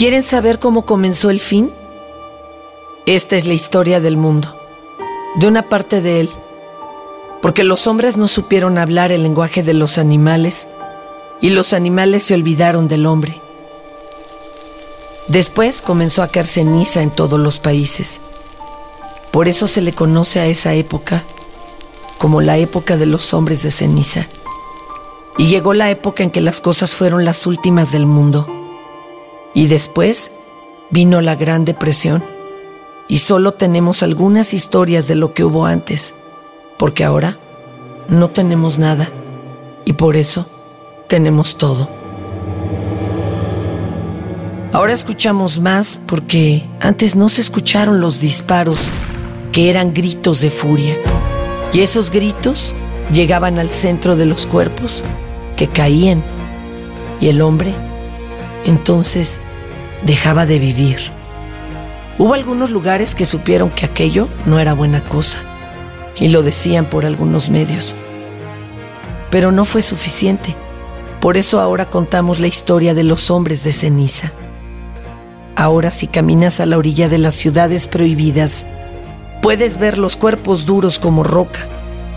¿Quieren saber cómo comenzó el fin? Esta es la historia del mundo, de una parte de él, porque los hombres no supieron hablar el lenguaje de los animales y los animales se olvidaron del hombre. Después comenzó a caer ceniza en todos los países. Por eso se le conoce a esa época como la época de los hombres de ceniza. Y llegó la época en que las cosas fueron las últimas del mundo. Y después vino la Gran Depresión. Y solo tenemos algunas historias de lo que hubo antes, porque ahora no tenemos nada. Y por eso tenemos todo. Ahora escuchamos más porque antes no se escucharon los disparos, que eran gritos de furia. Y esos gritos llegaban al centro de los cuerpos que caían y el hombre entonces dejaba de vivir. Hubo algunos lugares que supieron que aquello no era buena cosa y lo decían por algunos medios. Pero no fue suficiente. Por eso ahora contamos la historia de los hombres de ceniza. Ahora si caminas a la orilla de las ciudades prohibidas, puedes ver los cuerpos duros como roca,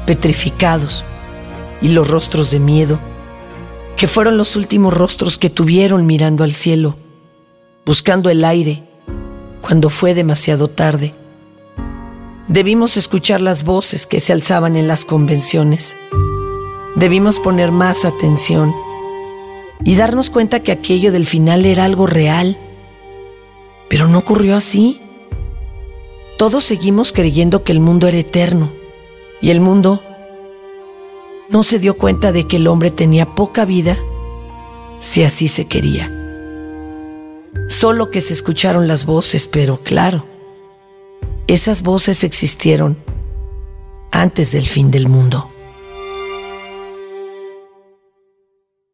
petrificados, y los rostros de miedo que fueron los últimos rostros que tuvieron mirando al cielo, buscando el aire, cuando fue demasiado tarde. Debimos escuchar las voces que se alzaban en las convenciones. Debimos poner más atención y darnos cuenta que aquello del final era algo real. Pero no ocurrió así. Todos seguimos creyendo que el mundo era eterno y el mundo no se dio cuenta de que el hombre tenía poca vida si así se quería. Solo que se escucharon las voces, pero claro, esas voces existieron antes del fin del mundo.